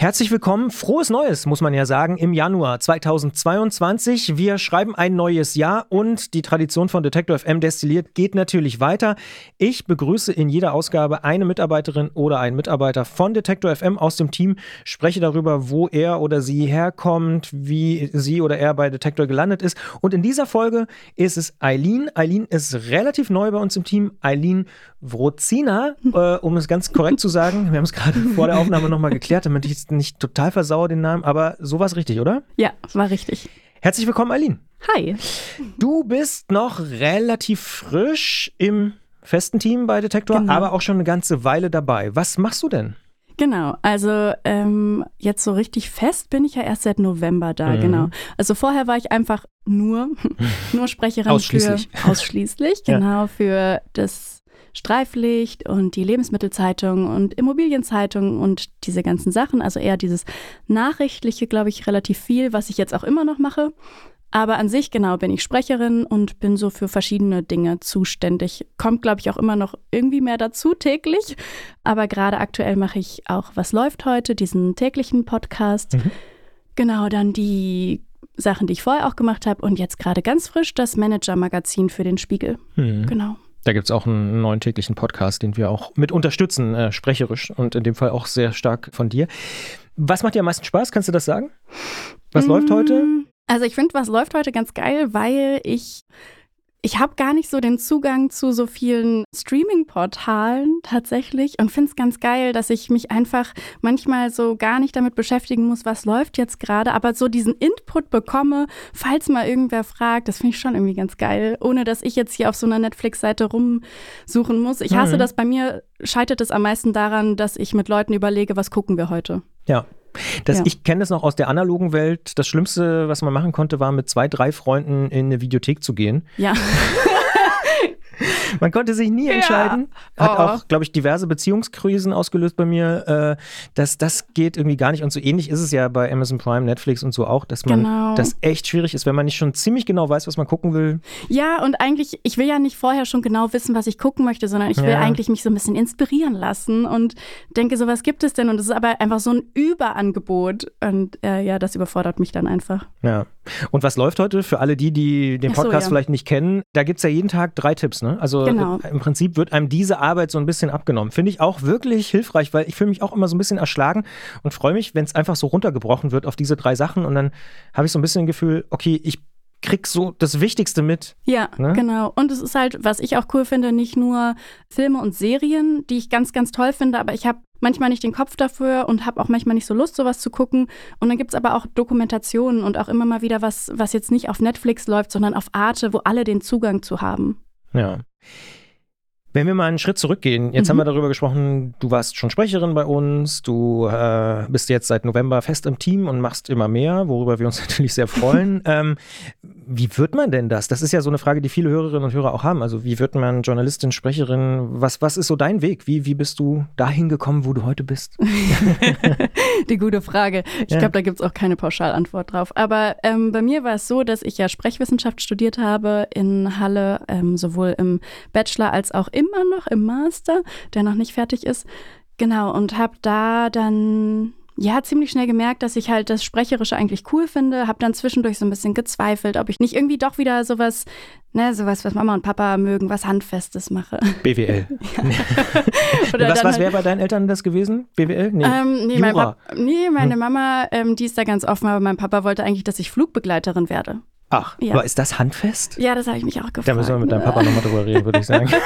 Herzlich willkommen, frohes Neues, muss man ja sagen, im Januar 2022. Wir schreiben ein neues Jahr und die Tradition von Detector FM destilliert geht natürlich weiter. Ich begrüße in jeder Ausgabe eine Mitarbeiterin oder einen Mitarbeiter von Detector FM aus dem Team, spreche darüber, wo er oder sie herkommt, wie sie oder er bei Detector gelandet ist. Und in dieser Folge ist es Eileen. Eileen ist relativ neu bei uns im Team. Eileen Wrozina, äh, um es ganz korrekt zu sagen. Wir haben es gerade vor der Aufnahme nochmal geklärt, damit ich jetzt nicht total versauere den Namen, aber so war es richtig, oder? Ja, war richtig. Herzlich willkommen, Eileen. Hi. Du bist noch relativ frisch im festen Team bei Detektor, Genau. aber auch schon eine ganze Weile dabei. Was machst du denn? Genau, also ähm, jetzt so richtig fest bin ich ja erst seit November da, Mhm. genau. Also vorher war ich einfach nur, nur Sprecherin Ausschließlich. für ausschließlich, Ja. genau, für das Streiflicht und die Lebensmittelzeitung und Immobilienzeitung und diese ganzen Sachen. Also eher dieses Nachrichtliche, glaube ich, relativ viel, was ich jetzt auch immer noch mache. Aber an sich, genau, bin ich Sprecherin und bin so für verschiedene Dinge zuständig. Kommt, glaube ich, auch immer noch irgendwie mehr dazu täglich. Aber gerade aktuell mache ich auch Was läuft heute, diesen täglichen Podcast. Mhm. Genau, dann die Sachen, die ich vorher auch gemacht habe. Und jetzt gerade ganz frisch das Manager-Magazin für den Spiegel. Hm. Genau. Da gibt es auch einen neuen täglichen Podcast, den wir auch mit unterstützen, äh, sprecherisch und in dem Fall auch sehr stark von dir. Was macht dir am meisten Spaß? Kannst du das sagen? Was läuft heute? Mm, Also ich finde, was läuft heute ganz geil, weil ich ich habe gar nicht so den Zugang zu so vielen Streaming-Portalen tatsächlich und finde es ganz geil, dass ich mich einfach manchmal so gar nicht damit beschäftigen muss, was läuft jetzt gerade, aber so diesen Input bekomme, falls mal irgendwer fragt, das finde ich schon irgendwie ganz geil, ohne dass ich jetzt hier auf so einer Netflix-Seite rumsuchen muss. Ich hasse Mhm. das, bei mir scheitert es am meisten daran, dass ich mit Leuten überlege, was gucken wir heute. Ja. Das, Ja. Ich kenne das noch aus der analogen Welt. Das Schlimmste, was man machen konnte, war mit zwei, drei Freunden in eine Videothek zu gehen. Ja. Man konnte sich nie entscheiden. Hat Oh. auch, glaube ich, diverse Beziehungskrisen ausgelöst bei mir. Äh, dass das geht irgendwie gar nicht. Und so ähnlich ist es ja bei Amazon Prime, Netflix und so auch, dass man Genau. das echt schwierig ist, wenn man nicht schon ziemlich genau weiß, was man gucken will. Ja, und eigentlich, ich will ja nicht vorher schon genau wissen, was ich gucken möchte, sondern ich will Ja. eigentlich mich so ein bisschen inspirieren lassen und denke, so was gibt es denn? Und es ist aber einfach so ein Überangebot. Und äh, ja, das überfordert mich dann einfach. Ja. Und was läuft heute für alle die, die den Ach so, Podcast ja. vielleicht nicht kennen? Da gibt es ja jeden Tag drei Tipps. Ne? Also Genau. äh, im Prinzip wird einem diese Arbeit so ein bisschen abgenommen. Finde ich auch wirklich hilfreich, weil ich fühle mich auch immer so ein bisschen erschlagen und freue mich, wenn es einfach so runtergebrochen wird auf diese drei Sachen. Und dann habe ich so ein bisschen ein Gefühl, okay, ich krieg so das Wichtigste mit. Ja, Ne? genau. Und es ist halt, was ich auch cool finde, nicht nur Filme und Serien, die ich ganz, ganz toll finde, aber ich habe manchmal nicht den Kopf dafür und habe auch manchmal nicht so Lust, sowas zu gucken. Und dann gibt es aber auch Dokumentationen und auch immer mal wieder was, was jetzt nicht auf Netflix läuft, sondern auf Arte, wo alle den Zugang zu haben. Ja. Wenn wir mal einen Schritt zurückgehen, jetzt Mhm. haben wir darüber gesprochen, du warst schon Sprecherin bei uns, du äh, bist jetzt seit November fest im Team und machst immer mehr, worüber wir uns natürlich sehr freuen. ähm, wie wird man denn das? Das ist ja so eine Frage, die viele Hörerinnen und Hörer auch haben. Also wie wird man Journalistin, Sprecherin? Was, was ist so dein Weg? Wie, wie bist du dahin gekommen, wo du heute bist? Die gute Frage. Ich Ja. glaube, da gibt es auch keine Pauschalantwort drauf. Aber ähm, bei mir war es so, dass ich ja Sprechwissenschaft studiert habe in Halle, ähm, sowohl im Bachelor als auch immer noch im Master, der noch nicht fertig ist. Genau, und habe da dann ja ziemlich schnell gemerkt, dass ich halt das Sprecherische eigentlich cool finde. Habe dann zwischendurch so ein bisschen gezweifelt, ob ich nicht irgendwie doch wieder sowas, ne, sowas, was Mama und Papa mögen, was Handfestes mache. BWL. Was was halt- wäre bei deinen Eltern das gewesen? BWL? Nee. Ähm, nee, mein. Pap nee, meine Mama, ähm, die ist da ganz offen, aber mein Papa wollte eigentlich, dass ich Flugbegleiterin werde. Ach, ja. aber ist das handfest? Ja, das habe ich mich auch gefragt. Da müssen wir mit deinem Papa nochmal drüber reden, würde ich sagen.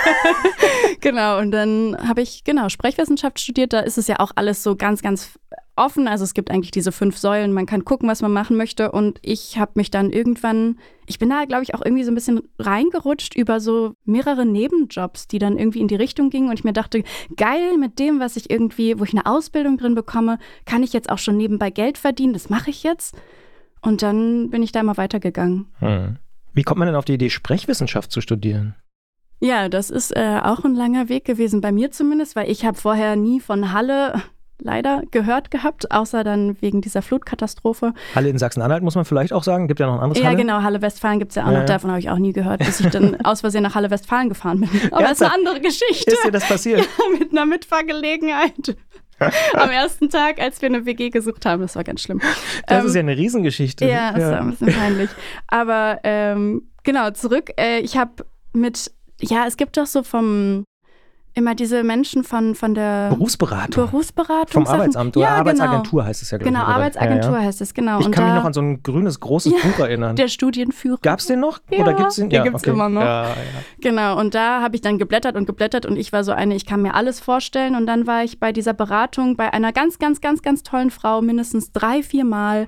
Genau, und dann habe ich, genau, Sprechwissenschaft studiert. Da ist es ja auch alles so ganz, ganz offen. Also es gibt eigentlich diese fünf Säulen. Man kann gucken, was man machen möchte. Und ich habe mich dann irgendwann, ich bin da, glaube ich, auch irgendwie so ein bisschen reingerutscht über so mehrere Nebenjobs, die dann irgendwie in die Richtung gingen. Und ich mir dachte, geil, mit dem, was ich irgendwie, wo ich eine Ausbildung drin bekomme, kann ich jetzt auch schon nebenbei Geld verdienen. Das mache ich jetzt. Und dann bin ich da immer weitergegangen. Hm. Wie kommt man denn auf die Idee, Sprechwissenschaft zu studieren? Ja, das ist äh, auch ein langer Weg gewesen, bei mir zumindest, weil ich habe vorher nie von Halle, leider gehört gehabt, außer dann wegen dieser Flutkatastrophe. Halle in Sachsen-Anhalt muss man vielleicht auch sagen. Gibt ja noch ein anderes Ja, Halle. genau, Halle Westfalen gibt es ja auch Ja, noch. ja. Davon habe ich auch nie gehört, bis ich dann aus Versehen nach Halle Westfalen gefahren bin. Aber das ist eine andere Geschichte. Ist dir das passiert? mit einer Mitfahrgelegenheit. Am ersten Tag, als wir eine WG gesucht haben, das war ganz schlimm. Das Ähm, ist ja eine Riesengeschichte. ja, das war ein bisschen peinlich. Aber ähm, genau, zurück. Äh, ich habe mit, ja, es gibt doch so vom, immer diese Menschen von, von der Berufsberatung. Berufsberatung. Vom Arbeitsamt oder ja, Arbeitsagentur heißt es ja, glaube Genau, ich. genau? Arbeitsagentur Ja, ja. heißt es, genau. Ich Und kann mich noch an so ein grünes, großes Ja, Buch erinnern. Der Studienführer. Gab's den noch? Ja, oder gibt's den? den gibt's immer noch. Ja, ja. Genau, und da habe ich dann geblättert und geblättert und ich war so eine, ich kann mir alles vorstellen. Und dann war ich bei dieser Beratung bei einer ganz, ganz, ganz, ganz tollen Frau, mindestens drei, vier Mal.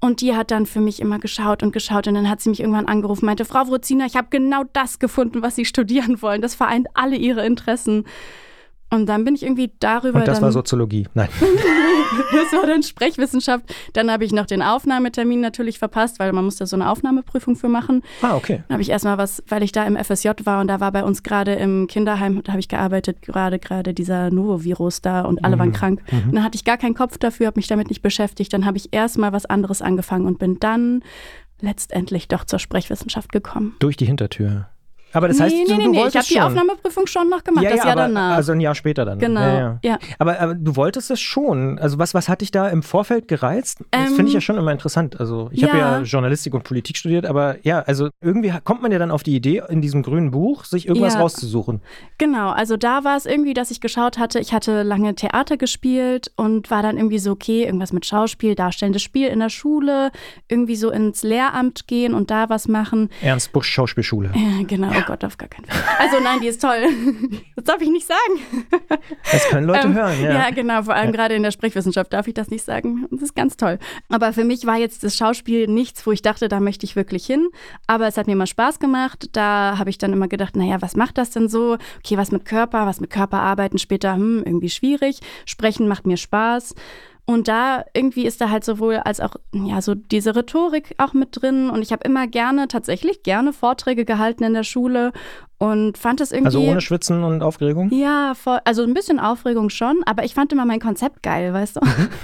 Und die hat dann für mich immer geschaut und geschaut. Und dann hat sie mich irgendwann angerufen, meinte, Frau Wrozina, ich habe genau das gefunden, was Sie studieren wollen. Das vereint alle Ihre Interessen. Und dann bin ich irgendwie darüber. Und das dann, war Soziologie. Nein. das war dann Sprechwissenschaft. Dann habe ich noch den Aufnahmetermin natürlich verpasst, weil man muss da so eine Aufnahmeprüfung für machen. Ah, okay. Dann habe ich erstmal was, weil ich da im FSJ war und da war bei uns gerade im Kinderheim, da habe ich gearbeitet, gerade gerade dieser Novovirus da und alle waren krank. Und dann hatte ich gar keinen Kopf dafür, habe mich damit nicht beschäftigt. Dann habe ich erstmal was anderes angefangen und bin dann letztendlich doch zur Sprechwissenschaft gekommen. Durch die Hintertür. Aber das heißt, nee, du, nee, du nee, ich wolltest habe die. Aufnahmeprüfung schon noch gemacht, ja, das ja, Jahr aber, danach. Also ein Jahr später dann. genau, Ja, ja. Aber, aber du wolltest es schon. Also was, was hat dich da im Vorfeld gereizt? Das Ähm, finde ich ja schon immer interessant. Also ich habe ja. Journalistik und Politik studiert, aber ja, also irgendwie kommt man ja dann auf die Idee, in diesem grünen Buch sich irgendwas rauszusuchen. Genau, also da war es irgendwie, dass ich geschaut hatte, ich hatte lange Theater gespielt und war dann irgendwie so, okay, irgendwas mit Schauspiel, darstellendes Spiel in der Schule, irgendwie so ins Lehramt gehen und da was machen. Ernst Busch Schauspielschule. Ja, genau, oh Gott, auf gar keinen Fall. Also nein, die ist toll. Das darf ich nicht sagen. Das können Leute Ähm, hören, ja. Ja, genau, vor allem Ja. gerade in der Sprechwissenschaft darf ich das nicht sagen. Das ist ganz toll. Aber für mich war jetzt das Schauspiel nichts, wo ich dachte, da möchte ich wirklich hin. Aber es hat mir mal Spaß gemacht. Da habe ich dann immer gedacht, naja, was macht das denn so? Okay, was mit Körper, was mit Körper arbeiten später, hm, irgendwie schwierig. Sprechen macht mir Spaß. Und da irgendwie ist da halt sowohl als auch, ja, so diese Rhetorik auch mit drin. Und ich habe immer gerne, tatsächlich gerne Vorträge gehalten in der Schule und fand es irgendwie. Also ohne Schwitzen und Aufregung? Ja, voll, also ein bisschen Aufregung schon, aber ich fand immer mein Konzept geil, weißt du?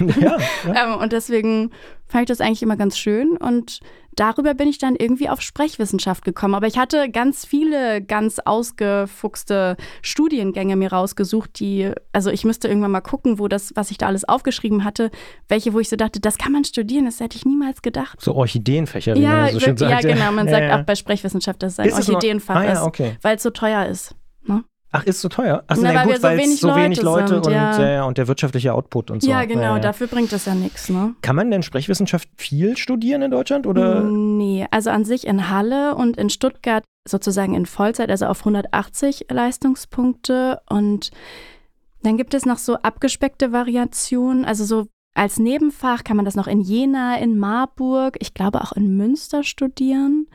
ja, ja. ähm, und deswegen fand ich das eigentlich immer ganz schön und darüber bin ich dann irgendwie auf Sprechwissenschaft gekommen. Aber ich hatte ganz viele ganz ausgefuchste Studiengänge mir rausgesucht, die, also ich müsste irgendwann mal gucken, wo das, was ich da alles aufgeschrieben hatte, welche, wo ich so dachte, das kann man studieren, das hätte ich niemals gedacht. So Orchideenfächer, wie Ja, man so schön wirklich, ja, sagt. genau. Man Ja, sagt ja. auch bei Sprechwissenschaft, dass es ein Ist es Orchideenfach Ah, ja, ist, okay. Weil es so teuer ist. Ne? Ach, ist so teuer? Ach, Na, na, weil wir gut, so weil es wenig so wenig Leute sind, und, ja. ja, und der wirtschaftliche Output und so. Ja, genau, ja. dafür bringt das ja nichts, ne? Kann man denn Sprechwissenschaft viel studieren in Deutschland? Oder? Nee, also an sich in Halle und in Stuttgart sozusagen in Vollzeit, also auf 180 Leistungspunkte. Und dann gibt es noch so abgespeckte Variationen, also so als Nebenfach kann man das noch in Jena, in Marburg, ich glaube auch in Münster studieren.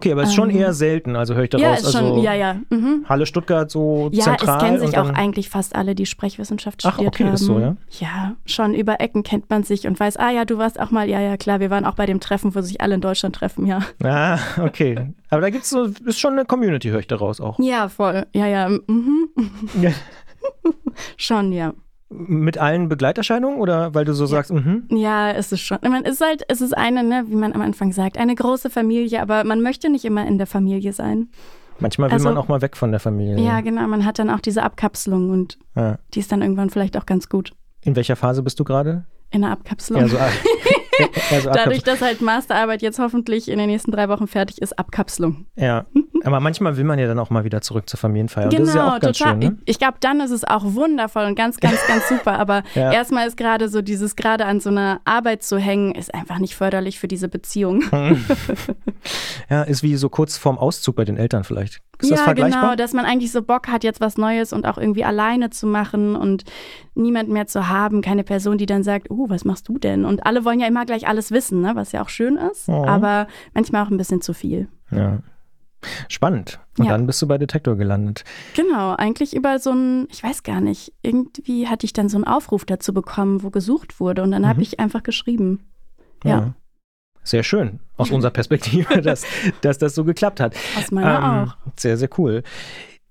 Okay, aber es ist schon Ähm, eher selten, also höre ich daraus. ja, ist schon, also ja, ja. Mhm. Halle, Stuttgart so Ja, zentral. es kennen sich auch eigentlich fast alle, die Sprechwissenschaft Ach, studiert okay, haben. ist so, ja? Ja, schon über Ecken kennt man sich und weiß, ah ja, du warst auch mal, ja, ja, klar, wir waren auch bei dem Treffen, wo sich alle in Deutschland treffen, ja. Ah, okay. Aber da gibt's so, ist schon eine Community, höre ich daraus auch. Ja, voll. Ja, ja. Mhm. Ja. Schon, ja. Mit allen Begleiterscheinungen oder weil du so sagst, mhm. Ja, es ist schon. Ich meine, es ist halt, es ist eine, ne, wie man am Anfang sagt, eine große Familie, aber man möchte nicht immer in der Familie sein. Manchmal will Also- man auch mal weg von der Familie. Ja, genau. Man hat dann auch diese Abkapselung und Ja. die ist dann irgendwann vielleicht auch ganz gut In welcher Phase bist du gerade? in der Abkapselung. Ja, so, eher so Dadurch, dass halt Masterarbeit jetzt hoffentlich in den nächsten drei Wochen fertig ist, Abkapselung. Ja, aber manchmal will man ja dann auch mal wieder zurück zur Familienfeier. Und das ist ja auch ganz total. schön, ne? Ich, ich glaube, dann ist es auch wundervoll und ganz, ganz, ganz super. Aber Ja. erstmal ist gerade so dieses gerade an so einer Arbeit zu hängen, ist einfach nicht förderlich für diese Beziehung. Ja, ist wie so kurz vorm Auszug bei den Eltern vielleicht. Ist ja, das vergleichbar? genau, dass man eigentlich so Bock hat, jetzt was Neues und auch irgendwie alleine zu machen und niemand mehr zu haben, keine Person, die dann sagt, oh, was machst du denn? Und alle wollen ja immer gleich alles wissen, ne? was ja auch schön ist, Oh. aber manchmal auch ein bisschen zu viel. Ja. Spannend. Und Ja. dann bist du bei Detektor gelandet. Genau, eigentlich über so ein, ich weiß gar nicht, irgendwie hatte ich dann so einen Aufruf dazu bekommen, wo gesucht wurde und dann habe Mhm. ich einfach geschrieben. Ja. Sehr schön, aus unserer Perspektive, dass, dass das so geklappt hat. Aus meiner auch. Sehr, sehr cool.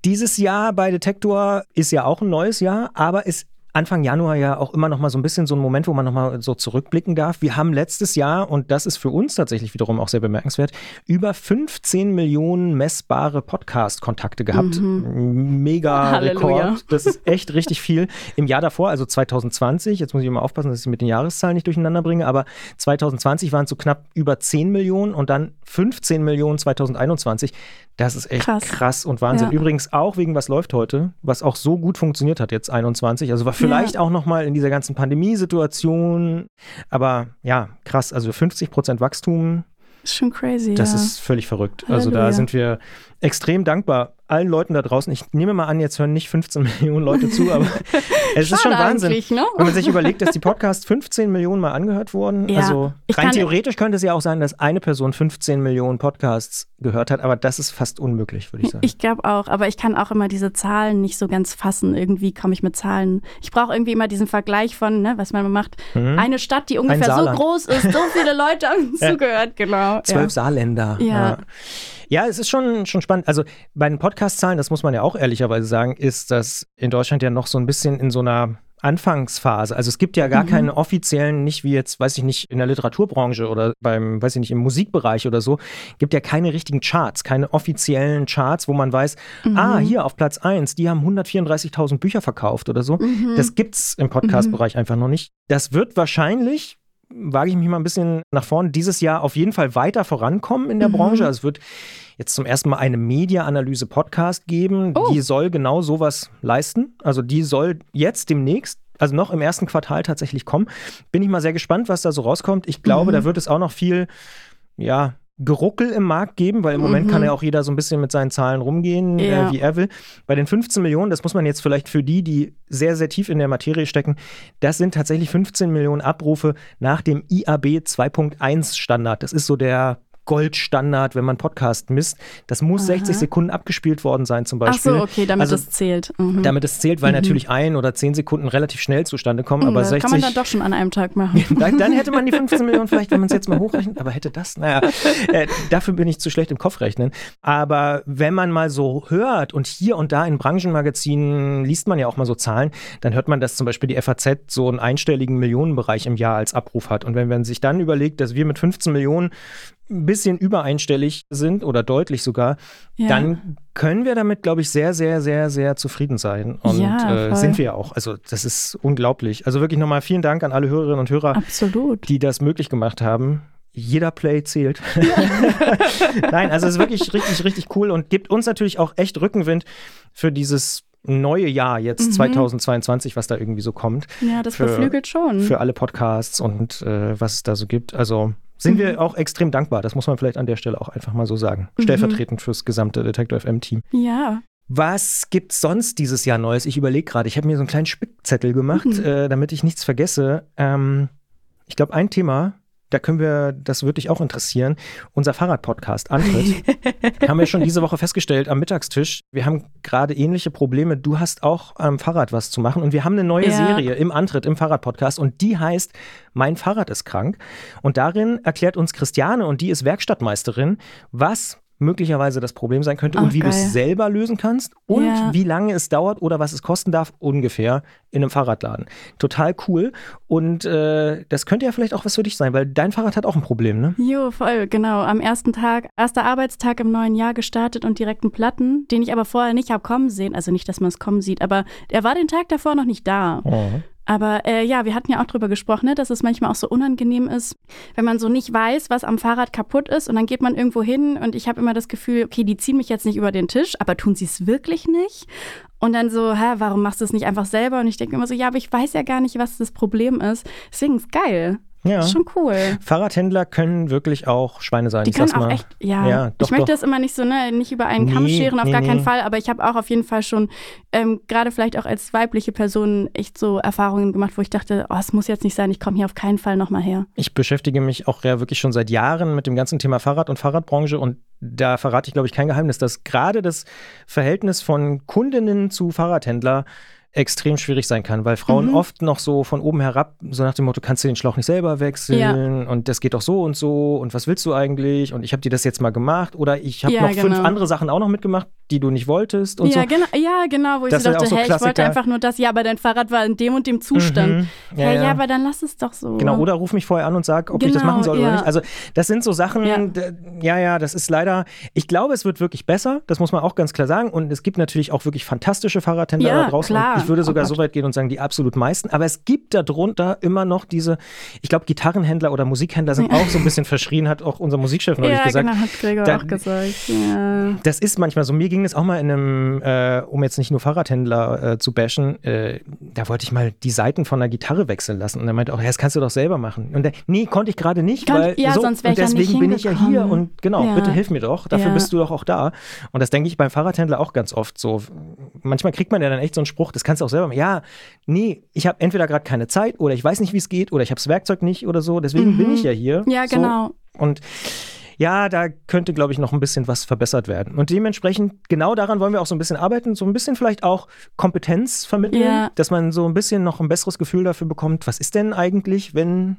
Dieses Jahr bei Detektor ist ja auch ein neues Jahr, aber es Anfang Januar ja auch immer noch mal so ein bisschen so ein Moment, wo man noch mal so zurückblicken darf. Wir haben letztes Jahr, und das ist für uns tatsächlich wiederum auch sehr bemerkenswert, über 15 Millionen messbare Podcast-Kontakte gehabt. Mhm. Mega Rekord. Das ist echt richtig viel. Im Jahr davor, also 2020, jetzt muss ich immer aufpassen, dass ich mit den Jahreszahlen nicht durcheinander bringe, aber 2020 waren es so knapp über 10 Millionen und dann 15 Millionen 2021. Das ist echt krass, krass und Wahnsinn. Ja. Übrigens auch wegen was läuft heute, was auch so gut funktioniert hat jetzt 21. Also war vielleicht ja. auch noch mal in dieser ganzen Pandemiesituation, aber ja, krass, also 50 Prozent Wachstum. Ist schon crazy. Das ja. ist völlig verrückt. Halleluja. Also da sind wir extrem dankbar allen Leuten da draußen. Ich nehme mal an, jetzt hören nicht 15 Millionen Leute zu, aber es ist schon Wahnsinn. Ne? Wenn man sich überlegt, dass die Podcasts 15 Millionen Mal angehört wurden. Ja, also rein theoretisch könnte es ja auch sein, dass eine Person 15 Millionen Podcasts gehört hat, aber das ist fast unmöglich, würde ich sagen. Ich glaube auch, aber ich kann auch immer diese Zahlen nicht so ganz fassen. Irgendwie komme ich mit Zahlen. Ich brauche irgendwie immer diesen Vergleich von, ne, was man macht. Mhm. Eine Stadt, die ungefähr so groß ist, so viele Leute haben ja. zugehört, genau. Zwölf ja. Saarländer. ja. Ja, es ist schon, schon spannend. Also bei den Podcast-Zahlen, das muss man ja auch ehrlicherweise sagen, ist das in Deutschland ja noch so ein bisschen in so einer Anfangsphase. Also es gibt ja gar mhm. keine offiziellen, nicht wie jetzt, weiß ich nicht, in der Literaturbranche oder beim, weiß ich nicht, im Musikbereich oder so, gibt ja keine richtigen Charts, keine offiziellen Charts, wo man weiß, mhm. ah, hier auf Platz 1, die haben 134.000 Bücher verkauft oder so. Mhm. Das gibt's im Podcast-Bereich mhm. einfach noch nicht. Das wird wahrscheinlich wage ich mich mal ein bisschen nach vorne, dieses Jahr auf jeden Fall weiter vorankommen in der mhm. Branche. Also es wird jetzt zum ersten Mal eine Media-Analyse-Podcast geben. Oh. Die soll genau sowas leisten. Also die soll jetzt demnächst also noch im ersten Quartal tatsächlich kommen. Bin ich mal sehr gespannt, was da so rauskommt. Ich glaube, mhm. da wird es auch noch viel, ja, Geruckel im Markt geben, weil im Moment kann mhm. ja auch jeder so ein bisschen mit seinen Zahlen rumgehen, äh, ja. äh, wie er will. Bei den 15 Millionen, das muss man jetzt vielleicht für die, die sehr, sehr tief in der Materie stecken, das sind tatsächlich 15 Millionen Abrufe nach dem IAB 2.1 Standard. Das ist so der Goldstandard, wenn man Podcast misst. Das muss Aha. 60 Sekunden abgespielt worden sein, zum Beispiel. Ach so, okay, damit also, es zählt. Mhm. Damit es zählt, weil mhm. natürlich ein oder zehn Sekunden relativ schnell zustande kommen. Mhm, aber das 60, kann man dann doch schon an einem Tag machen. dann, dann, hätte man die 15 Millionen vielleicht, wenn man es jetzt mal hochrechnet. Aber hätte das, naja, äh, dafür bin ich zu schlecht im Kopf rechnen. Aber wenn man mal so hört und hier und da in Branchenmagazinen liest man ja auch mal so Zahlen, dann hört man, dass zum Beispiel die FAZ so einen einstelligen Millionenbereich im Jahr als Abruf hat. Und wenn man sich dann überlegt, dass wir mit 15 Millionen ein bisschen übereinstellig sind oder deutlich sogar, ja. dann können wir damit, glaube ich, sehr, sehr, sehr, sehr zufrieden sein. Und ja, äh, sind wir auch. Also das ist unglaublich. Also wirklich nochmal vielen Dank an alle Hörerinnen und Hörer, Absolut. die das möglich gemacht haben. Jeder Play zählt. Nein, also es ist wirklich richtig, richtig cool und gibt uns natürlich auch echt Rückenwind für dieses neue Jahr jetzt mhm. 2022, was da irgendwie so kommt. Ja, das für, beflügelt schon. Für alle Podcasts und äh, was es da so gibt. Also sind mhm. wir auch extrem dankbar. Das muss man vielleicht an der Stelle auch einfach mal so sagen. Mhm. Stellvertretend fürs gesamte Detector FM-Team. Ja. Was gibt's sonst dieses Jahr Neues? Ich überlege gerade. Ich habe mir so einen kleinen Spickzettel gemacht, mhm. äh, damit ich nichts vergesse. Ähm, ich glaube, ein Thema, da können wir, das würde dich auch interessieren, unser Fahrradpodcast Antritt. haben wir schon diese Woche festgestellt am Mittagstisch. Wir haben gerade ähnliche Probleme. Du hast auch am Fahrrad was zu machen und wir haben eine neue ja. Serie im Antritt im Fahrradpodcast und die heißt Mein Fahrrad ist krank. Und darin erklärt uns Christiane und die ist Werkstattmeisterin, was möglicherweise das Problem sein könnte Ach, und wie du es selber lösen kannst und ja. wie lange es dauert oder was es kosten darf, ungefähr in einem Fahrradladen. Total cool. Und äh, das könnte ja vielleicht auch was für dich sein, weil dein Fahrrad hat auch ein Problem, ne? Jo, voll, genau. Am ersten Tag, erster Arbeitstag im neuen Jahr gestartet und direkt einen Platten, den ich aber vorher nicht habe kommen sehen. Also nicht, dass man es kommen sieht, aber er war den Tag davor noch nicht da. Oh. Aber äh, ja, wir hatten ja auch drüber gesprochen, ne, dass es manchmal auch so unangenehm ist, wenn man so nicht weiß, was am Fahrrad kaputt ist und dann geht man irgendwo hin und ich habe immer das Gefühl, okay, die ziehen mich jetzt nicht über den Tisch, aber tun sie es wirklich nicht? Und dann so, hä, warum machst du es nicht einfach selber? Und ich denke immer so, ja, aber ich weiß ja gar nicht, was das Problem ist. Deswegen ist geil. Ja. Ist schon cool. Fahrradhändler können wirklich auch Schweine sein. Die können auch echt, ja. ja doch, ich möchte doch. das immer nicht so, ne, nicht über einen Kamm scheren, auf nee, gar keinen Fall, aber ich habe auch auf jeden Fall schon, ähm, gerade vielleicht auch als weibliche Person, echt so Erfahrungen gemacht, wo ich dachte, oh, es muss jetzt nicht sein, ich komme hier auf keinen Fall nochmal her. Ich beschäftige mich auch ja wirklich schon seit Jahren mit dem ganzen Thema Fahrrad und Fahrradbranche und da verrate ich, glaube ich, kein Geheimnis, dass gerade das Verhältnis von Kundinnen zu Fahrradhändler extrem schwierig sein kann, weil Frauen mhm. oft noch so von oben herab, so nach dem Motto, kannst du den Schlauch nicht selber wechseln ja. und das geht doch so und so und was willst du eigentlich und ich habe dir das jetzt mal gemacht oder ich habe ja, noch genau. fünf andere Sachen auch noch mitgemacht, die du nicht wolltest und ja, so. Genau, ja, genau, wo ich Das so sind dachte, so hey, ich wollte einfach nur das, ja, aber dein Fahrrad war in dem und dem Zustand. Mhm. Ja, hey, ja, ja. aber dann lass es doch so. Genau, oder ruf mich vorher an und sag, ob ich das Genau, machen soll oder ja. nicht. Also, das sind so Sachen, Ja. ja, das ist leider, ich glaube, es wird wirklich besser, das muss man auch ganz klar sagen. Und es gibt natürlich auch wirklich fantastische Fahrradhändler da draußen. ich würde sogar Oh so weit gehen und sagen, die absolut meisten. Aber es gibt darunter immer noch diese, ich glaube, Gitarrenhändler oder Musikhändler sind auch so ein bisschen verschrien, hat auch unser Musikchef neulich gesagt. genau, hat Gregor Da- auch gesagt. Ja. Das ist manchmal so. Mir ging es auch mal in einem, äh, um jetzt nicht nur Fahrradhändler äh, zu bashen, äh, da wollte ich mal die Seiten von der Gitarre wechseln lassen. Und er meinte auch, ja, das kannst du doch selber machen. Und der, nee, konnte ich gerade nicht, Konnt- weil ja, so, sonst und ja deswegen nicht bin ich ja hier und genau, Ja. bitte hilf mir doch. Dafür Ja. bist du doch auch da. Und das denke ich beim Fahrradhändler auch ganz oft so. Manchmal kriegt man ja dann echt so einen Spruch, das kannst du auch selber machen. Ja, nee, ich habe entweder gerade keine Zeit oder ich weiß nicht, wie es geht oder ich habe das Werkzeug nicht oder so. Deswegen bin ich ja hier. Mhm. Ja, so. genau. Und ja, da könnte, glaube ich, noch ein bisschen was verbessert werden. Und dementsprechend, genau daran wollen wir auch so ein bisschen arbeiten, so ein bisschen vielleicht auch Kompetenz vermitteln, Ja. dass man so ein bisschen noch ein besseres Gefühl dafür bekommt, was ist denn eigentlich, wenn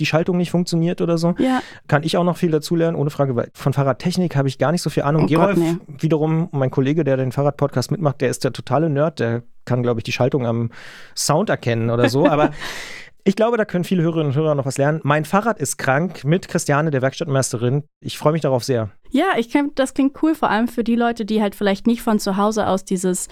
die Schaltung nicht funktioniert oder so. Ja, Kann ich auch noch viel dazulernen, ohne Frage, weil von Fahrradtechnik habe ich gar nicht so viel Ahnung. Oh Gott, Gerolf, nee. wiederum, mein Kollege, der den Fahrradpodcast mitmacht, der ist der totale Nerd, der kann, glaube ich, die Schaltung am Sound erkennen oder so, aber ich glaube, da können viele Hörerinnen und Hörer noch was lernen. Mein Fahrrad ist krank mit Christiane, der Werkstattmeisterin. Ich freue mich darauf sehr. Ja, ich kenn, das klingt cool, vor allem für die Leute, die halt vielleicht nicht von zu Hause aus dieses,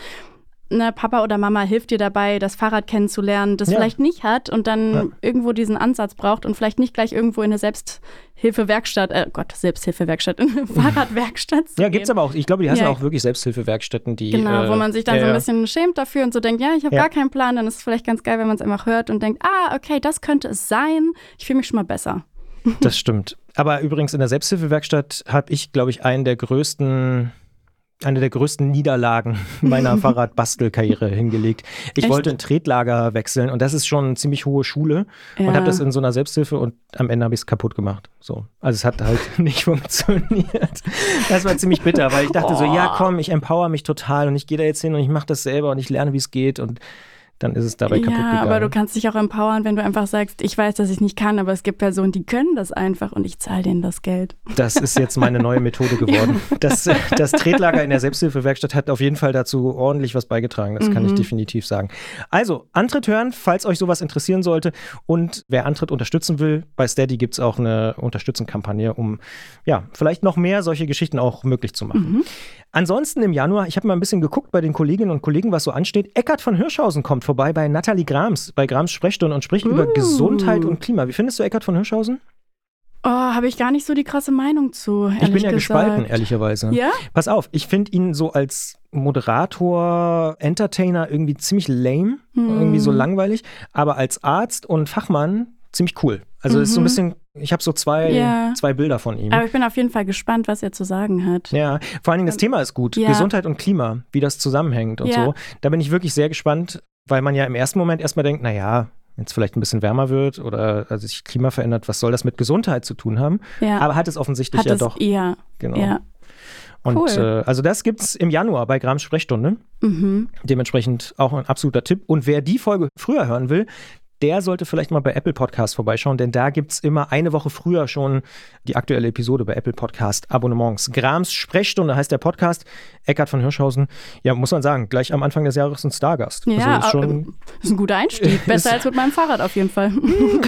ne, Papa oder Mama hilft dir dabei, das Fahrrad kennenzulernen, das Ja. vielleicht nicht hat und dann Ja. irgendwo diesen Ansatz braucht und vielleicht nicht gleich irgendwo in eine Selbsthilfewerkstatt, äh Gott, Selbsthilfewerkstatt, in eine Fahrradwerkstatt zu Ja, gibt's gehen. aber auch. Ich glaube, die heißen Ja. auch wirklich Selbsthilfewerkstätten, die. Genau, wo äh, man sich dann so ja, ein bisschen schämt dafür und so denkt, ja, ich habe gar keinen Plan, dann ist es vielleicht ganz geil, wenn man es einfach hört und denkt, ah, okay, das könnte es sein. Ich fühle mich schon mal besser. Das stimmt. Aber übrigens in der Selbsthilfewerkstatt habe ich, glaube ich, einen der größten, eine der größten Niederlagen meiner Fahrradbastelkarriere hingelegt. Ich Echt? wollte ein Tretlager wechseln und das ist schon eine ziemlich hohe Schule und Ja. habe das in so einer Selbsthilfe und am Ende habe ich es kaputt gemacht. So. Also es hat halt nicht funktioniert. Das war ziemlich bitter, weil ich dachte so, ja komm, ich empower mich total und ich gehe da jetzt hin und ich mache das selber und ich lerne, wie es geht und dann ist es dabei kaputt ja, gegangen. aber du kannst dich auch empowern, wenn du einfach sagst, ich weiß, dass ich nicht kann, aber es gibt Personen, die können das einfach und ich zahle denen das Geld. Das ist jetzt meine neue Methode geworden. Das, das Tretlager in der Selbsthilfewerkstatt hat auf jeden Fall dazu ordentlich was beigetragen. Das kann ich definitiv sagen. Also, Antritt hören, falls euch sowas interessieren sollte. Und wer Antritt unterstützen will, bei Steady gibt es auch eine Unterstützenkampagne, um ja, vielleicht noch mehr solche Geschichten auch möglich zu machen. Ansonsten im Januar, ich habe mal ein bisschen geguckt bei den Kolleginnen und Kollegen, was so ansteht. Eckart von Hirschhausen kommt vorbei bei Nathalie Grams, bei Grams Sprechstunde und spricht über Uh. Gesundheit und Klima. Wie findest du Eckart von Hirschhausen? Oh, habe ich gar nicht so die krasse Meinung zu. Ich bin ehrlich ja gesagt. gespalten, ehrlicherweise. Ja? Pass auf, ich finde ihn so als Moderator, Entertainer irgendwie ziemlich lame, irgendwie so langweilig, aber als Arzt und Fachmann ziemlich cool. Also ist so ein bisschen, ich habe so zwei, Ja. zwei Bilder von ihm. Aber ich bin auf jeden Fall gespannt, was er zu sagen hat. Ja, vor allen Dingen das Thema ist gut. ja. Gesundheit und Klima, wie das zusammenhängt und Ja. so. Da bin ich wirklich sehr gespannt, weil man ja im ersten Moment erstmal denkt, naja, wenn es vielleicht ein bisschen wärmer wird oder also sich Klima verändert, was soll das mit Gesundheit zu tun haben? Aber hat es offensichtlich hat ja es, doch. Ja, Genau. ja. Und Cool. äh, also das gibt's im Januar bei Grams Sprechstunde. Mhm. Dementsprechend auch ein absoluter Tipp. Und wer die Folge früher hören will, der sollte vielleicht mal bei Apple Podcast vorbeischauen, denn da gibt's immer eine Woche früher schon die aktuelle Episode bei Apple Podcast Abonnements. Grams Sprechstunde heißt der Podcast. Eckart von Hirschhausen, ja, muss man sagen, gleich am Anfang des Jahres ein Stargast. Ja, also ist schon, äh, ist ein guter Einstieg. Besser als mit meinem Fahrrad auf jeden Fall.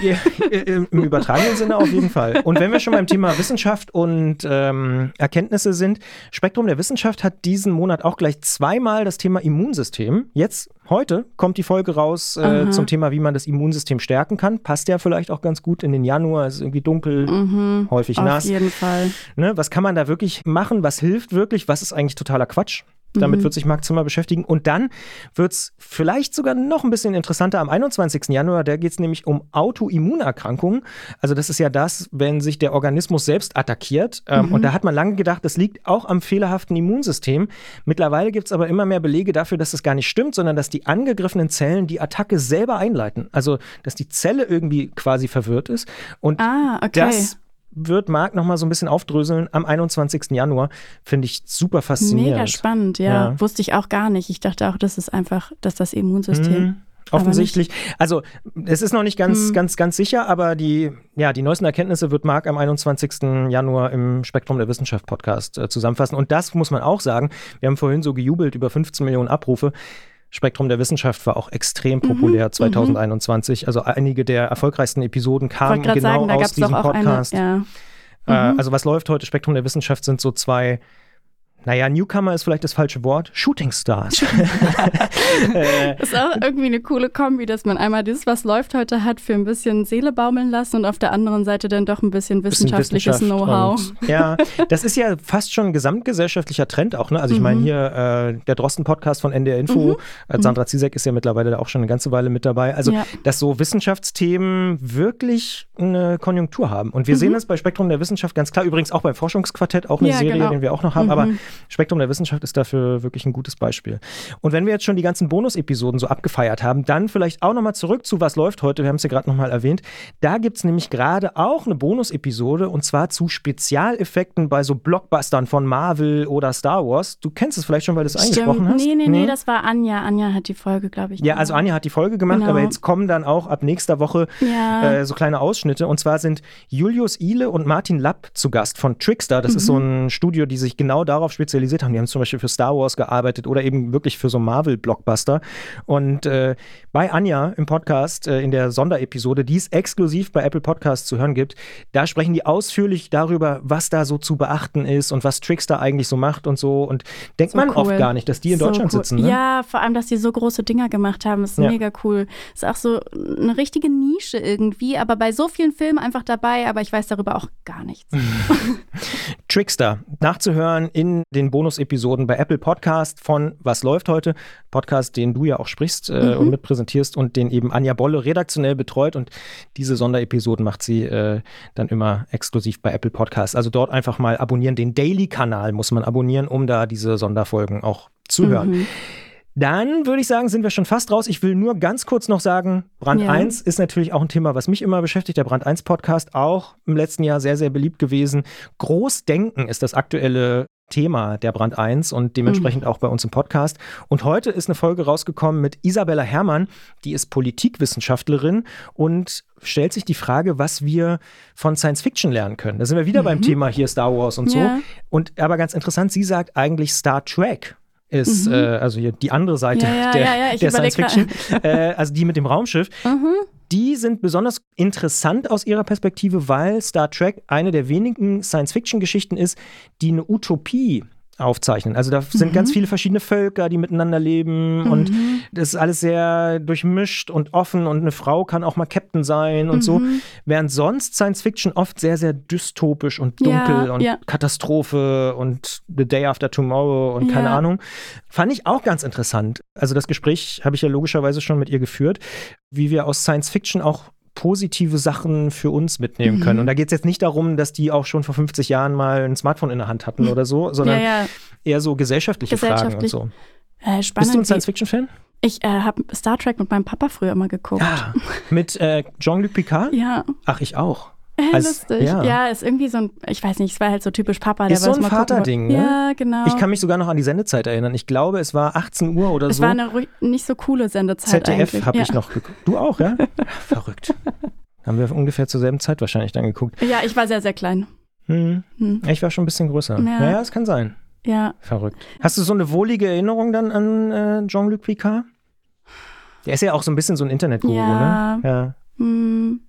Ja, Im im übertragenen Sinne auf jeden Fall. Und wenn wir schon beim Thema Wissenschaft und ähm, Erkenntnisse sind, Spektrum der Wissenschaft hat diesen Monat auch gleich zweimal das Thema Immunsystem. Jetzt, heute, kommt die Folge raus äh, zum Thema, wie man das Immunsystem stärken kann. Passt ja vielleicht auch ganz gut in den Januar, es ist irgendwie dunkel, häufig auf nass. jeden Fall. Ne, was kann man da wirklich machen? Was hilft wirklich? Was ist eigentlich totaler Quatsch? Damit Mhm. wird sich Marc Zimmer beschäftigen. Und dann wird es vielleicht sogar noch ein bisschen interessanter am 21. Januar. Da geht es nämlich um Autoimmunerkrankungen. Also das ist ja das, wenn sich der Organismus selbst attackiert. Ähm, Mhm. Und da hat man lange gedacht, das liegt auch am fehlerhaften Immunsystem. Mittlerweile gibt es aber immer mehr Belege dafür, dass das gar nicht stimmt, sondern dass die angegriffenen Zellen die Attacke selber einleiten. Also dass die Zelle irgendwie quasi verwirrt ist. Und Ah, okay. das wird Marc nochmal so ein bisschen aufdröseln am 21. Januar. Finde ich super faszinierend. Mega spannend, ja. Ja. Wusste ich auch gar nicht. Ich dachte auch, das ist einfach, dass das Immunsystem. Mhm. Offensichtlich. Also es ist noch nicht ganz, Hm. ganz, ganz sicher, aber die, ja, die neuesten Erkenntnisse wird Marc am 21. Januar im Spektrum der Wissenschaft Podcast äh, zusammenfassen. Und das muss man auch sagen. Wir haben vorhin so gejubelt über 15 Millionen Abrufe. Spektrum der Wissenschaft war auch extrem Mhm, populär 2021. Also einige der erfolgreichsten Episoden kamen genau sagen, aus diesem auch eine. Podcast. Ja. Äh, Mhm. also was läuft heute? Spektrum der Wissenschaft sind so zwei, naja, Newcomer ist vielleicht das falsche Wort, Shooting Stars. äh, Ist auch irgendwie eine coole Kombi, dass man einmal dieses, was läuft heute hat, für ein bisschen Seele baumeln lassen und auf der anderen Seite dann doch ein bisschen wissenschaftliches Wissenschaft Know-how. Ja, das ist ja fast schon ein gesamtgesellschaftlicher Trend auch. Ne? Also ich meine Mhm. hier äh, der Drosten-Podcast von NDR Info, äh, Sandra Zizek ist ja mittlerweile da auch schon eine ganze Weile mit dabei. Also Ja. dass so Wissenschaftsthemen wirklich eine Konjunktur haben. Und wir Mhm. sehen das bei Spektrum der Wissenschaft ganz klar. Übrigens auch beim Forschungsquartett, auch eine Ja, Serie, genau. den wir auch noch haben. Aber Mhm. Spektrum der Wissenschaft ist dafür wirklich ein gutes Beispiel. Und wenn wir jetzt schon die ganzen Bonus-Episoden so abgefeiert haben, dann vielleicht auch nochmal zurück zu Was läuft heute. Wir haben es ja gerade nochmal erwähnt. Da gibt es nämlich gerade auch eine Bonus-Episode und zwar zu Spezialeffekten bei so Blockbustern von Marvel oder Star Wars. Du kennst es vielleicht schon, weil du es eingesprochen hast. Nee, nee, nee, das war Anja. Anja hat die Folge, glaube ich. ja, also. Anja hat die Folge gemacht, Genau. aber jetzt kommen dann auch ab nächster Woche Ja. äh, so kleine Ausschnitte. Und zwar sind Julius Ile und Martin Lapp zu Gast von Trickster. Das ist so Mhm. ein Studio, die sich genau darauf spezialisiert haben. Die haben zum Beispiel für Star Wars gearbeitet oder eben wirklich für so Marvel-Blockbuster. Und äh, bei Anja im Podcast, äh, in der Sonderepisode, die es exklusiv bei Apple Podcasts zu hören gibt, da sprechen die ausführlich darüber, was da so zu beachten ist und was Trickster eigentlich so macht und so. Und denkt So man cool. oft gar nicht, dass die in So Deutschland cool. sitzen. Ne? Ja, vor allem, dass die so große Dinger gemacht haben, ist Ja. mega cool. Ist auch so eine richtige Nische irgendwie, aber bei so vielen Filmen einfach dabei, aber ich weiß darüber auch gar nichts. Trickster nachzuhören in den Bonus-Episoden bei Apple Podcast von Was läuft heute? Podcast, den du ja auch sprichst äh, Mhm. und mitpräsentierst und den eben Anja Bolle redaktionell betreut und diese Sonderepisoden macht sie äh, dann immer exklusiv bei Apple Podcast. Also dort einfach mal abonnieren. Den Daily-Kanal muss man abonnieren, um da diese Sonderfolgen auch zu hören. Mhm. Dann würde ich sagen, sind wir schon fast raus. Ich will nur ganz kurz noch sagen, Brand Ja. 1 ist natürlich auch ein Thema, was mich immer beschäftigt. Der Brand 1 Podcast auch im letzten Jahr sehr, sehr beliebt gewesen. Großdenken ist das aktuelle Thema der Brand 1 und dementsprechend auch bei uns im Podcast. Und heute ist eine Folge rausgekommen mit Isabella Herrmann, die ist Politikwissenschaftlerin und stellt sich die Frage, was wir von Science Fiction lernen können. Da sind wir wieder beim Thema hier Star Wars und so. Ja. Und aber ganz interessant, sie sagt eigentlich Star Trek ist, Mhm. äh, also hier die andere Seite Ja, ja, der, der Science Fiction, äh, also die mit dem Raumschiff, Mhm. Die sind besonders interessant aus ihrer Perspektive, weil Star Trek eine der wenigen Science-Fiction-Geschichten ist, die eine Utopie aufzeichnen. Also da sind Mhm. ganz viele verschiedene Völker, die miteinander leben und das ist alles sehr durchmischt und offen und eine Frau kann auch mal Captain sein und so. Mhm. Während sonst Science-Fiction oft sehr, sehr dystopisch und Ja, dunkel und ja. Katastrophe und The Day After Tomorrow und keine Ja. Ahnung. Fand ich auch ganz interessant. Also das Gespräch habe ich ja logischerweise schon mit ihr geführt, wie wir aus Science-Fiction auch positive Sachen für uns mitnehmen können. Mhm. Und da geht es jetzt nicht darum, dass die auch schon vor 50 Jahren mal ein Smartphone in der Hand hatten oder so, sondern Ja, ja. eher so gesellschaftliche Fragen und Gesellschaftlich. so. Äh, spannend. Bist du ein Science-Fiction-Fan? ich äh, habe Star Trek mit meinem Papa früher immer geguckt. Ja. Mit äh, Jean-Luc Picard? Ja, Ach, ich auch. Äh, Als- lustig. ja. Ja. ist irgendwie so ein, ich weiß nicht, es war halt so typisch Papa. Der Ist so ein. Vaterding, ne? Ja, genau. Ich kann mich sogar noch an die Sendezeit erinnern. Ich glaube, es war 18 Uhr oder es so. war eine nicht so coole Sendezeit ZDF habe ja. ich noch geguckt. Du auch, ja? Verrückt. Haben wir ungefähr zur selben Zeit wahrscheinlich dann geguckt. Ja, ich war sehr, sehr klein. Hm. Hm. Ich war schon ein bisschen größer. Ja. Naja, es kann sein. Ja, Verrückt. Hast du so eine wohlige Erinnerung dann an äh, Jean-Luc Picard? Der ist ja auch so ein bisschen so ein Internetguru, Ja. ne? Ja. hm.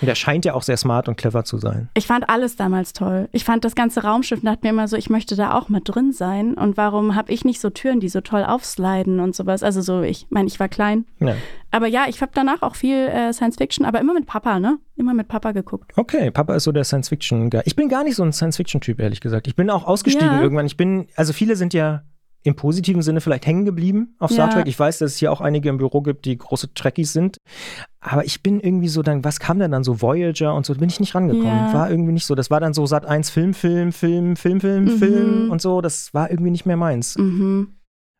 Und der scheint ja auch sehr smart und clever zu sein. Ich fand alles damals toll. Ich fand das ganze Raumschiff und dachte mir immer so, ich möchte da auch mit drin sein. Und warum habe ich nicht so Türen, die so toll aufsliden und sowas? Also so, ich meine, ich war klein. Ja. Aber ja, ich habe danach auch viel äh, Science Fiction, aber immer mit Papa, ne? Immer mit Papa geguckt. Okay, Papa ist so der Science-Fiction-Guy. Ich bin gar nicht so ein Science-Fiction-Typ, ehrlich gesagt. Ich bin auch ausgestiegen Ja. irgendwann. Ich bin, also viele sind ja im positiven Sinne vielleicht hängen geblieben auf Star Ja. Trek. Ich weiß, dass es hier auch einige im Büro gibt, die große Trekkies sind. Aber ich bin irgendwie so dann, was kam denn dann so Voyager und so, bin ich nicht rangekommen. Ja. War irgendwie nicht so. Das war dann so Sat 1 Film, Film, Film, Film, Film, Mhm. Film und so. Das war irgendwie nicht mehr meins. Mhm.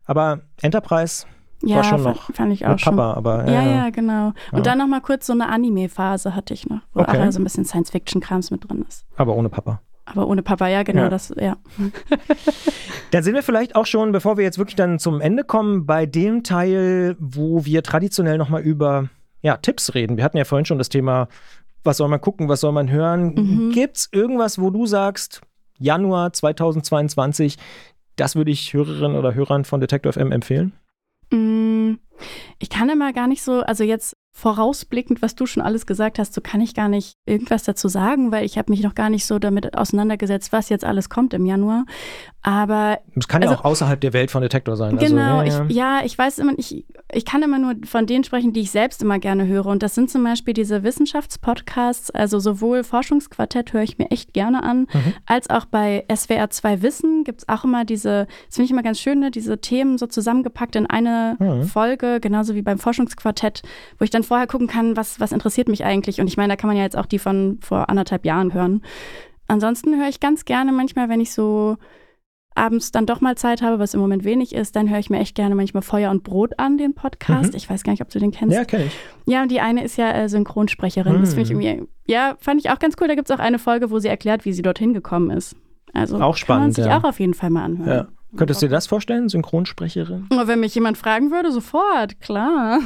Aber Enterprise Ja, war schon noch fand ich auch mit schon. Papa, aber Ja, äh, ja, genau. Und Ja. dann noch mal kurz so eine Anime-Phase hatte ich noch, wo Okay. auch so ein bisschen Science-Fiction-Krams mit drin ist. aber ohne Papa. Aber ohne Papa, ja, genau, Ja. das, ja. Dann sind wir vielleicht auch schon, bevor wir jetzt wirklich dann zum Ende kommen, bei dem Teil, wo wir traditionell nochmal über ja, Tipps reden. Wir hatten ja vorhin schon das Thema, was soll man gucken, was soll man hören. Mhm. Gibt es irgendwas, wo du sagst, Januar 2022, das würde ich Hörerinnen oder Hörern von Detector FM empfehlen? Mm, ich kann immer gar nicht so, also jetzt vorausblickend, was du schon alles gesagt hast, so kann ich gar nicht irgendwas dazu sagen, weil ich habe mich noch gar nicht so damit auseinandergesetzt, was jetzt alles kommt im Januar. Aber es kann also, ja auch außerhalb der Welt von Detektor sein. Also, genau, also, ja, ja. Ich, ja, ich weiß immer, ich, ich kann immer nur von denen sprechen, die ich selbst immer gerne höre. Und das sind zum Beispiel diese Wissenschaftspodcasts, also sowohl Forschungsquartett höre ich mir echt gerne an, mhm. als auch bei SWR 2 Wissen gibt es auch immer diese, das finde ich immer ganz schön, ne, diese Themen so zusammengepackt in eine mhm. Folge, genauso wie beim Forschungsquartett, wo ich dann vorher gucken kann, was, was interessiert mich eigentlich. Und ich meine, da kann man ja jetzt auch die von vor anderthalb Jahren hören. Ansonsten höre ich ganz gerne manchmal, wenn ich so abends dann doch mal Zeit habe, was im Moment wenig ist, dann höre ich mir echt gerne manchmal Feuer und Brot an, den Podcast. Mhm. Ich weiß gar nicht, ob du den kennst. Ja, kenne ich. Ja, und die eine ist ja äh, Synchronsprecherin. Mhm. Das finde ich irgendwie, ja, fand ich auch ganz cool. Da gibt es auch eine Folge, wo sie erklärt, wie sie dorthin gekommen ist. Also auch spannend, kann man sich ja. auch auf jeden Fall mal anhören. Ja. Könntest du dir das vorstellen, Synchronsprecherin? Wenn mich jemand fragen würde, sofort, klar.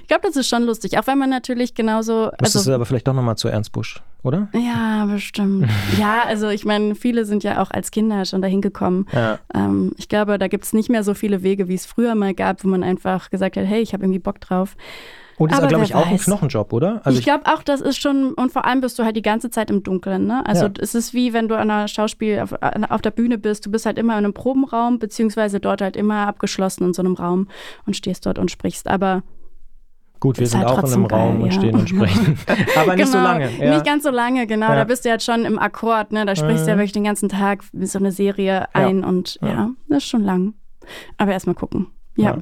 ich glaube, das ist schon lustig, auch wenn man natürlich genauso. Müsstest also, du aber vielleicht doch nochmal zu Ernst Busch, oder? Ja, bestimmt. ja, also ich meine, viele sind ja auch als Kinder schon dahin gekommen. Ja. Ähm, ich glaube, da gibt es nicht mehr so viele Wege, wie es früher mal gab, wo man einfach gesagt hat, hey, ich habe irgendwie Bock drauf. Und ist, glaube ich, auch ein Knochenjob, oder? Also ich glaube auch, das ist schon, und vor allem bist du halt die ganze Zeit im Dunkeln. Ne? Also ja. es ist wie wenn du an einer Schauspiel auf, auf, der Bühne bist, du bist halt immer in einem Probenraum, beziehungsweise dort halt immer abgeschlossen in so einem Raum und stehst dort und sprichst. Aber Gut, wir sind halt auch in einem geil, Raum ja. und stehen und sprechen. Aber nicht genau, so lange. Ja. Nicht ganz so lange, genau. Da bist du jetzt schon im Akkord, ne? Da sprichst du ja mhm. wirklich den ganzen Tag wie so eine Serie ein und ja, das ist schon lang. Aber erstmal gucken. Ja.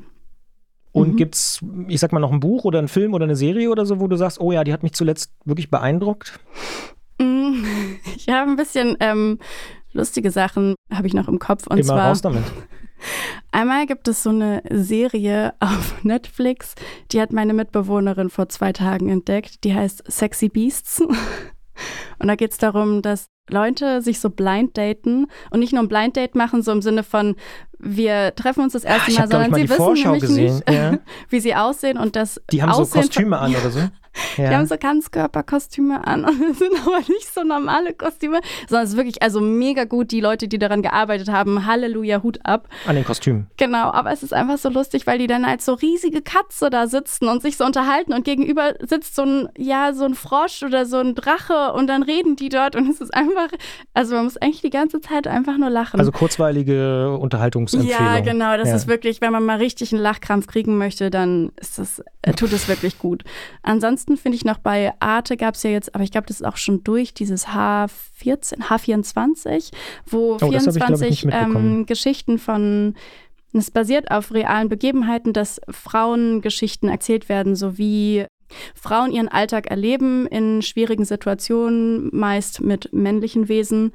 Und mhm. gibt es, ich sag mal, noch ein Buch oder einen Film oder eine Serie oder so, wo du sagst, oh ja, die hat mich zuletzt wirklich beeindruckt? Mm, ich habe ein bisschen ähm, lustige Sachen, habe ich noch im Kopf. Und Immer zwar, raus damit. Einmal gibt es so eine Serie auf Netflix, die hat meine Mitbewohnerin vor zwei Tagen entdeckt. Die heißt Sexy Beasts. Und da geht es darum, dass Leute sich so blind daten und nicht nur ein Blind Date machen, so im Sinne von, wir treffen uns das erste Mal, sondern sie wissen Vorschau nämlich gesehen. nicht, ja. wie sie aussehen und das Die haben Aussehen so Kostüme an oder so? Ja. Die haben so Ganzkörperkostüme an und das sind aber nicht so normale Kostüme, sondern es ist wirklich also mega gut, die Leute, die daran gearbeitet haben, Halleluja, Hut ab. An den Kostümen. Genau, aber es ist einfach so lustig, weil die dann als so riesige Katze da sitzen und sich so unterhalten und gegenüber sitzt so ein, ja, so ein Frosch oder so ein Drache und dann reden die dort und es ist einfach, also man muss eigentlich die ganze Zeit einfach nur lachen. Also kurzweilige Unterhaltungsempfehlung. Ja, genau, das ja. ist wirklich, wenn man mal richtig einen Lachkrampf kriegen möchte, dann ist das, äh, tut es wirklich gut. Ansonsten finde ich noch bei Arte gab es ja jetzt, aber ich glaube, das ist auch schon durch, dieses H14, H24, wo oh, 24 ich, ähm, Geschichten von es basiert auf realen Begebenheiten, dass Frauengeschichten erzählt werden, so wie Frauen ihren Alltag erleben in schwierigen Situationen, meist mit männlichen Wesen.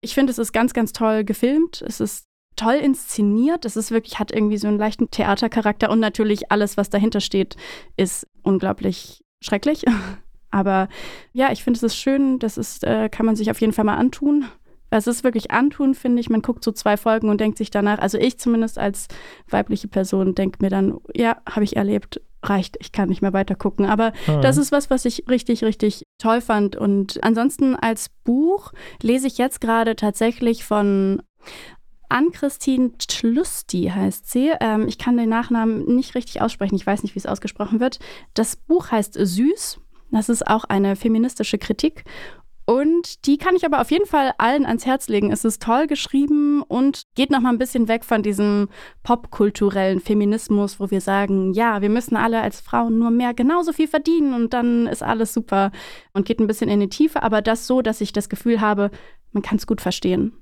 Ich finde, es ist ganz, ganz toll gefilmt. Es ist toll inszeniert. Es ist wirklich, hat irgendwie so einen leichten Theatercharakter und natürlich alles, was dahinter steht, ist unglaublich schrecklich. Aber ja, ich finde, es ist schön. Das ist, äh, kann man sich auf jeden Fall mal antun. Es ist wirklich antun, finde ich. Man guckt so zwei Folgen und denkt sich danach, also ich zumindest als weibliche Person denke mir dann, ja, habe ich erlebt, reicht, ich kann nicht mehr weiter gucken. Aber mhm. das ist was, was ich richtig, richtig toll fand. Und ansonsten als Buch lese ich jetzt gerade tatsächlich von Ann-Christine Schlusti heißt sie. Ähm, ich kann den Nachnamen nicht richtig aussprechen. Ich weiß nicht, wie es ausgesprochen wird. Das Buch heißt Süß. Das ist auch eine feministische Kritik. Und die kann ich aber auf jeden Fall allen ans Herz legen. Es ist toll geschrieben und geht noch mal ein bisschen weg von diesem popkulturellen Feminismus, wo wir sagen, ja, wir müssen alle als Frauen nur mehr genauso viel verdienen und dann ist alles super und geht ein bisschen in die Tiefe, aber das so, dass ich das Gefühl habe, man kann es gut verstehen.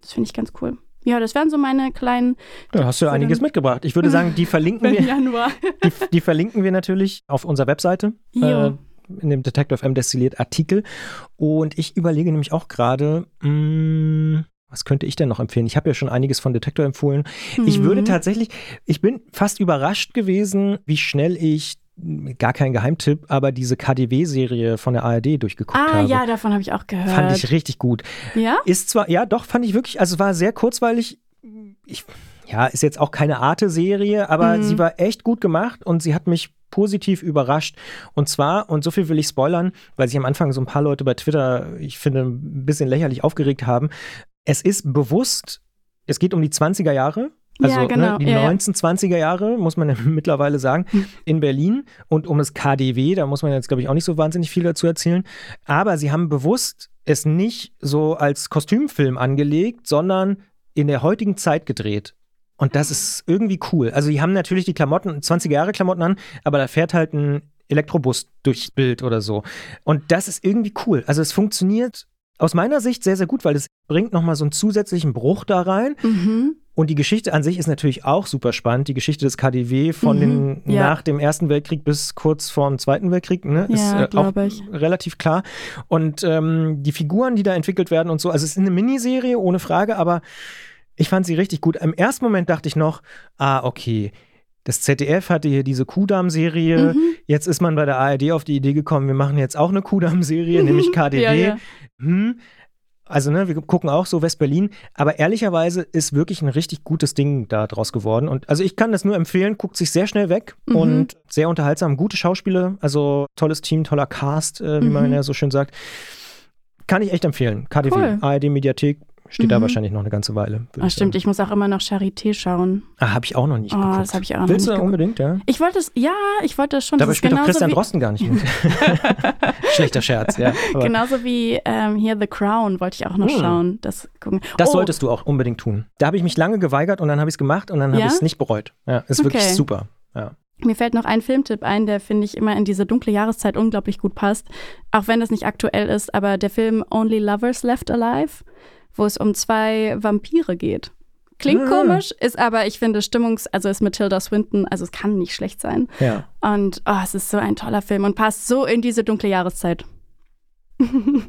Das finde ich ganz cool. Ja, das wären so meine kleinen. Da hast du einiges mitgebracht. Ich würde sagen, die verlinken wir. Januar. die, die, verlinken wir natürlich auf unserer Webseite. Äh, in dem Detective M destilliert Artikel. Und ich überlege nämlich auch gerade, mm, was könnte ich denn noch empfehlen? Ich habe ja schon einiges von Detector empfohlen. Mhm. Ich würde tatsächlich, ich bin fast überrascht gewesen, wie schnell ich gar kein Geheimtipp, aber diese KDW-Serie von der ARD durchgeguckt ah, habe. Ah ja, davon habe ich auch gehört. Fand ich richtig gut. Ja? Ist zwar, ja doch, fand ich wirklich, also es war sehr kurzweilig, ich, ja, ist jetzt auch keine Arte-Serie, aber mhm. sie war echt gut gemacht und sie hat mich positiv überrascht. Und zwar, und so viel will ich spoilern, weil sich am Anfang so ein paar Leute bei Twitter, ich finde, ein bisschen lächerlich aufgeregt haben. Es ist bewusst, es geht um die 20er Jahre. Also ja, ne, genau. ne, die ja, 1920er Jahre, muss man ja mittlerweile sagen, hm. in Berlin und um das KDW, da muss man jetzt, glaube ich, auch nicht so wahnsinnig viel dazu erzählen. Aber sie haben bewusst es nicht so als Kostümfilm angelegt, sondern in der heutigen Zeit gedreht. Und das ist irgendwie cool. Also, die haben natürlich die Klamotten, 20er Jahre Klamotten an, aber da fährt halt ein Elektrobus durchs Bild oder so. Und das ist irgendwie cool. Also, es funktioniert aus meiner Sicht sehr, sehr gut, weil es bringt nochmal so einen zusätzlichen Bruch da rein. Mhm. Und die Geschichte an sich ist natürlich auch super spannend. Die Geschichte des KDW von mhm, den, ja. nach dem Ersten Weltkrieg bis kurz vor dem Zweiten Weltkrieg ne, ist äh, auch ich. relativ klar. Und ähm, die Figuren, die da entwickelt werden und so, also es ist eine Miniserie, ohne Frage, aber ich fand sie richtig gut. Im ersten Moment dachte ich noch, ah, okay, das ZDF hatte hier diese Kudam-Serie. Mhm. Jetzt ist man bei der ARD auf die Idee gekommen, wir machen jetzt auch eine Kudam-Serie, mhm. nämlich KDW. Ja, ja. Hm. Also, ne, wir gucken auch so West-Berlin, aber ehrlicherweise ist wirklich ein richtig gutes Ding da draus geworden. Und also ich kann das nur empfehlen, guckt sich sehr schnell weg mhm. und sehr unterhaltsam, gute Schauspiele, also tolles Team, toller Cast, äh, wie man mhm. ja so schön sagt. Kann ich echt empfehlen. KDW, cool. ARD Mediathek, steht mhm. da wahrscheinlich noch eine ganze Weile. Ah, stimmt, ich muss auch immer noch Charité schauen. Ah, habe ich auch noch nicht oh, geguckt. Das habe ich auch noch Willst nicht du unbedingt, ja? Ich wollte es, ja, ich wollte es schon. Dabei spielt doch Christian Drosten gar nicht mit. Schlechter Scherz, ja. Aber. Genauso wie ähm, hier The Crown wollte ich auch noch hm. schauen. Das, gucken. das oh. solltest du auch unbedingt tun. Da habe ich mich lange geweigert und dann habe ich es gemacht und dann habe ja? ich es nicht bereut. Ja, ist okay. wirklich super. Ja. Mir fällt noch ein Filmtipp ein, der finde ich immer in diese dunkle Jahreszeit unglaublich gut passt. Auch wenn das nicht aktuell ist, aber der Film Only Lovers Left Alive wo es um zwei Vampire geht. Klingt ah. komisch, ist aber, ich finde, Stimmungs-, also ist mit Tilda Swinton, also es kann nicht schlecht sein. Ja. Und oh, es ist so ein toller Film und passt so in diese dunkle Jahreszeit.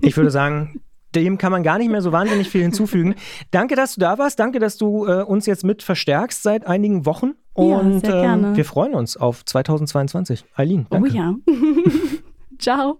Ich würde sagen, dem kann man gar nicht mehr so wahnsinnig viel hinzufügen. Danke, dass du da warst. Danke, dass du äh, uns jetzt mit verstärkst seit einigen Wochen. Und ja, sehr gerne. Ähm, wir freuen uns auf 2022. Eileen. Oh ja. Ciao.